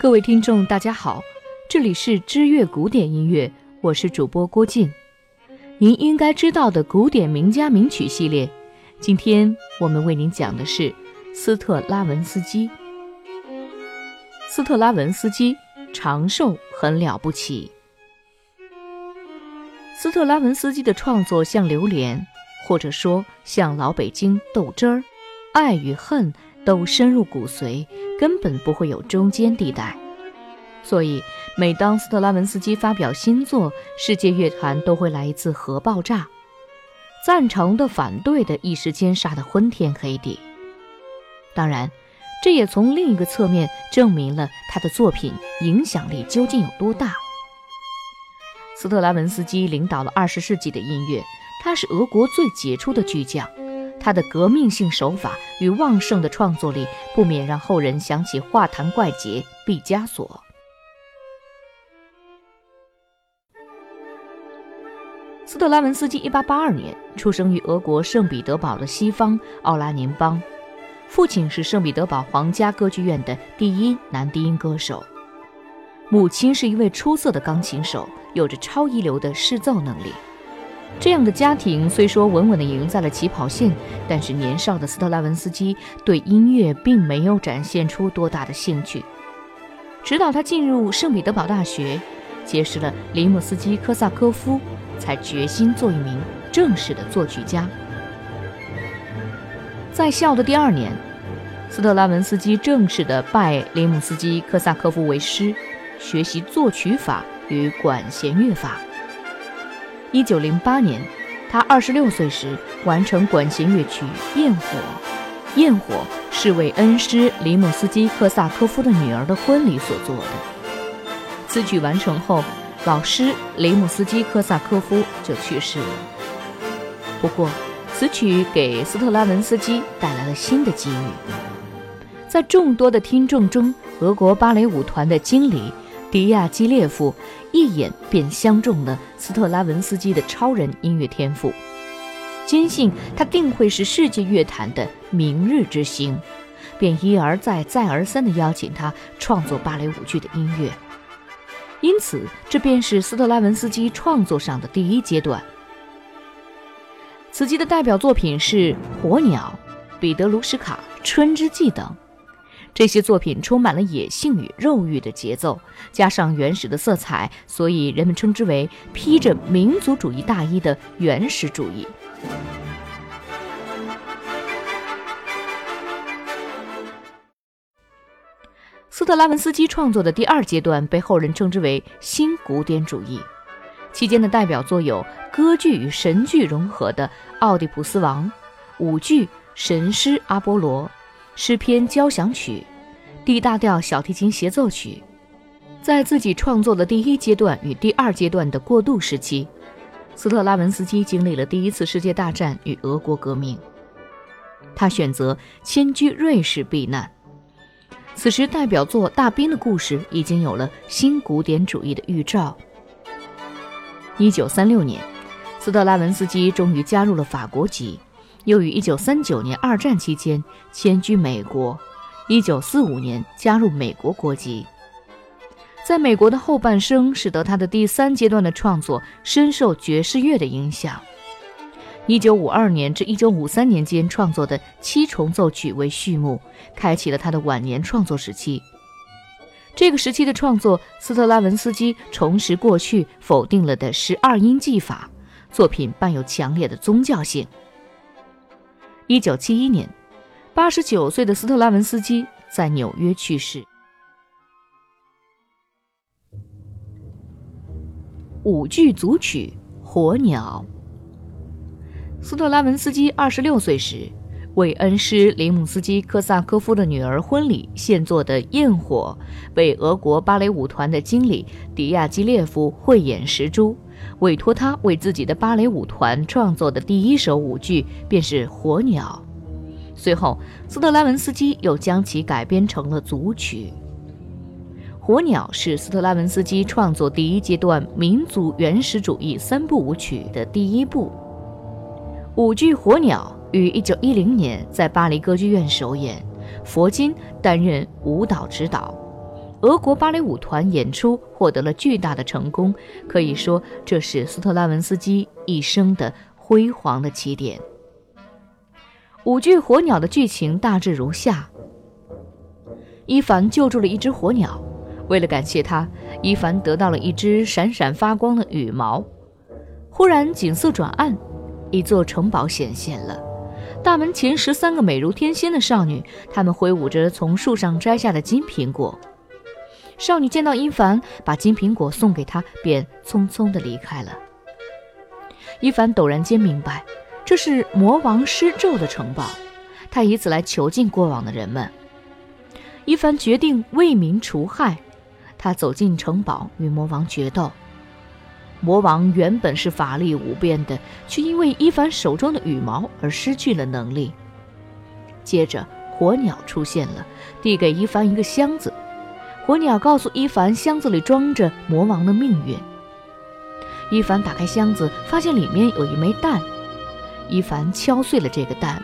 各位听众，大家好，这里是知乐古典音乐，我是主播郭靖。您应该知道的古典名家名曲系列，今天我们为您讲的是斯特拉文斯基。斯特拉文斯基长寿很了不起。斯特拉文斯基的创作像榴莲，或者说像老北京豆汁儿，爱与恨都深入骨髓。根本不会有中间地带，所以每当斯特拉文斯基发表新作，世界乐坛都会来一次核爆炸，赞成的、反对的，一时间杀得昏天黑地。当然，这也从另一个侧面证明了他的作品影响力究竟有多大。斯特拉文斯基领导了二十世纪的音乐，他是俄国最杰出的巨匠。他的革命性手法与旺盛的创作力，不免让后人想起画坛怪杰毕加索。斯特拉文斯基1882年出生于俄国圣彼得堡的西方奥拉宁邦，父亲是圣彼得堡皇家歌剧院的第一男低音歌手，母亲是一位出色的钢琴手，有着超一流的视奏能力。这样的家庭虽说稳稳地赢在了起跑线，但是年少的斯特拉文斯基对音乐并没有展现出多大的兴趣。直到他进入圣彼得堡大学，结识了林姆斯基科萨科夫，才决心做一名正式的作曲家。在校的第二年，斯特拉文斯基正式的拜林姆斯基科萨科夫为师，学习作曲法与管弦乐法。一九零八年，他二十六岁时完成管弦乐曲《焰火》。《焰火》是为恩师里姆斯基科萨科夫的女儿的婚礼所做的。此曲完成后，老师里姆斯基科萨科夫就去世了。不过，此曲给斯特拉文斯基带来了新的机遇。在众多的听众中，俄国芭蕾舞团的经理。迪亚基列夫一眼便相中了斯特拉文斯基的超人音乐天赋，坚信他定会是世界乐坛的明日之星，便一而再、再而三地邀请他创作芭蕾舞剧的音乐。因此，这便是斯特拉文斯基创作上的第一阶段。此集的代表作品是《火鸟》《彼得卢什卡》《春之祭》等。这些作品充满了野性与肉欲的节奏，加上原始的色彩，所以人们称之为披着民族主义大衣的原始主义。斯特拉文斯基创作的第二阶段被后人称之为新古典主义，期间的代表作有歌剧与神剧融合的《奥狄普斯王》，舞剧《神师阿波罗》。诗篇交响曲，D 大调小提琴协奏曲，在自己创作的第一阶段与第二阶段的过渡时期，斯特拉文斯基经历了第一次世界大战与俄国革命，他选择迁居瑞士避难。此时，代表作《大兵的故事》已经有了新古典主义的预兆。一九三六年，斯特拉文斯基终于加入了法国籍。又于1939年二战期间迁居美国，1945年加入美国国籍。在美国的后半生，使得他的第三阶段的创作深受爵士乐的影响。1952年至1953年间创作的七重奏曲为序幕，开启了他的晚年创作时期。这个时期的创作，斯特拉文斯基重拾过去否定了的十二音技法，作品伴有强烈的宗教性。一九七一年，八十九岁的斯特拉文斯基在纽约去世。舞剧组曲《火鸟》。斯特拉文斯基二十六岁时，为恩师林姆斯基科萨科夫的女儿婚礼献作的《焰火》，为俄国芭蕾舞团的经理迪亚基列夫慧眼识珠。委托他为自己的芭蕾舞团创作的第一首舞剧便是《火鸟》，随后斯特拉文斯基又将其改编成了组曲。《火鸟》是斯特拉文斯基创作第一阶段民族原始主义三部舞曲的第一部。舞剧《火鸟》于1910年在巴黎歌剧院首演，佛金担任舞蹈指导。俄国芭蕾舞团演出获得了巨大的成功，可以说这是斯特拉文斯基一生的辉煌的起点。舞剧《火鸟》的剧情大致如下：伊凡救助了一只火鸟，为了感谢他，伊凡得到了一只闪闪发光的羽毛。忽然景色转暗，一座城堡显现了。大门前十三个美如天仙的少女，她们挥舞着从树上摘下的金苹果。少女见到伊凡，把金苹果送给他，便匆匆地离开了。伊凡陡然间明白，这是魔王施咒的城堡，他以此来囚禁过往的人们。伊凡决定为民除害，他走进城堡与魔王决斗。魔王原本是法力无边的，却因为伊凡手中的羽毛而失去了能力。接着，火鸟出现了，递给伊凡一个箱子。火鸟告诉伊凡，箱子里装着魔王的命运。伊凡打开箱子，发现里面有一枚蛋。伊凡敲碎了这个蛋，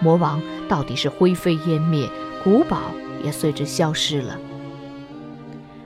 魔王到底是灰飞烟灭，古堡也随之消失了。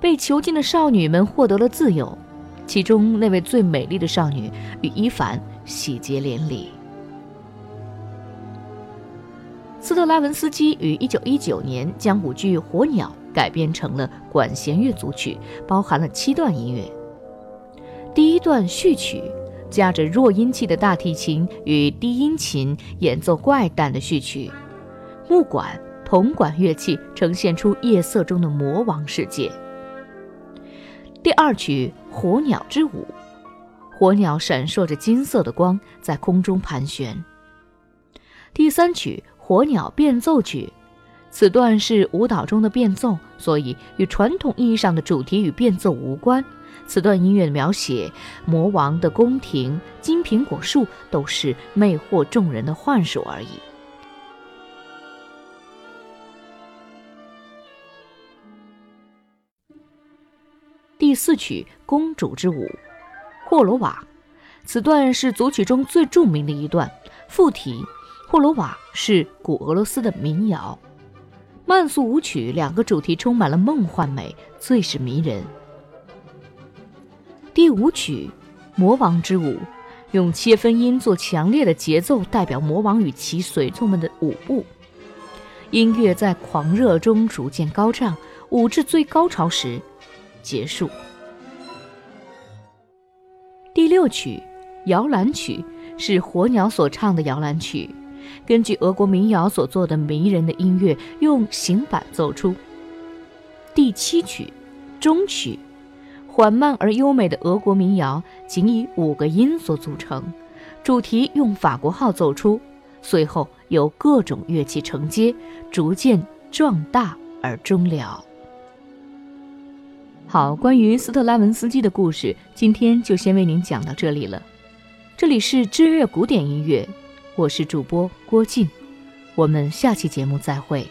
被囚禁的少女们获得了自由，其中那位最美丽的少女与伊凡喜结连理。斯特拉文斯基于1919年将舞剧《火鸟》。改编成了管弦乐组曲，包含了七段音乐。第一段序曲，夹着弱音器的大提琴与低音琴演奏怪诞的序曲，木管、铜管乐器呈现出夜色中的魔王世界。第二曲《火鸟之舞》，火鸟闪烁着金色的光在空中盘旋。第三曲《火鸟变奏曲》。此段是舞蹈中的变奏，所以与传统意义上的主题与变奏无关。此段音乐的描写魔王的宫廷、金苹果树都是魅惑众人的幻术而已。第四曲《公主之舞》，霍罗瓦。此段是组曲中最著名的一段。附题：霍罗瓦是古俄罗斯的民谣。慢速舞曲两个主题充满了梦幻美，最是迷人。第五曲《魔王之舞》，用切分音做强烈的节奏，代表魔王与其随从们的舞步。音乐在狂热中逐渐高涨，舞至最高潮时结束。第六曲《摇篮曲》是火鸟所唱的摇篮曲。根据俄国民谣所做的迷人的音乐，用行板奏出。第七曲，终曲，缓慢而优美的俄国民谣，仅以五个音所组成，主题用法国号奏出，随后由各种乐器承接，逐渐壮大而终了。好，关于斯特拉文斯基的故事，今天就先为您讲到这里了。这里是知乐古典音乐。我是主播郭靖，我们下期节目再会。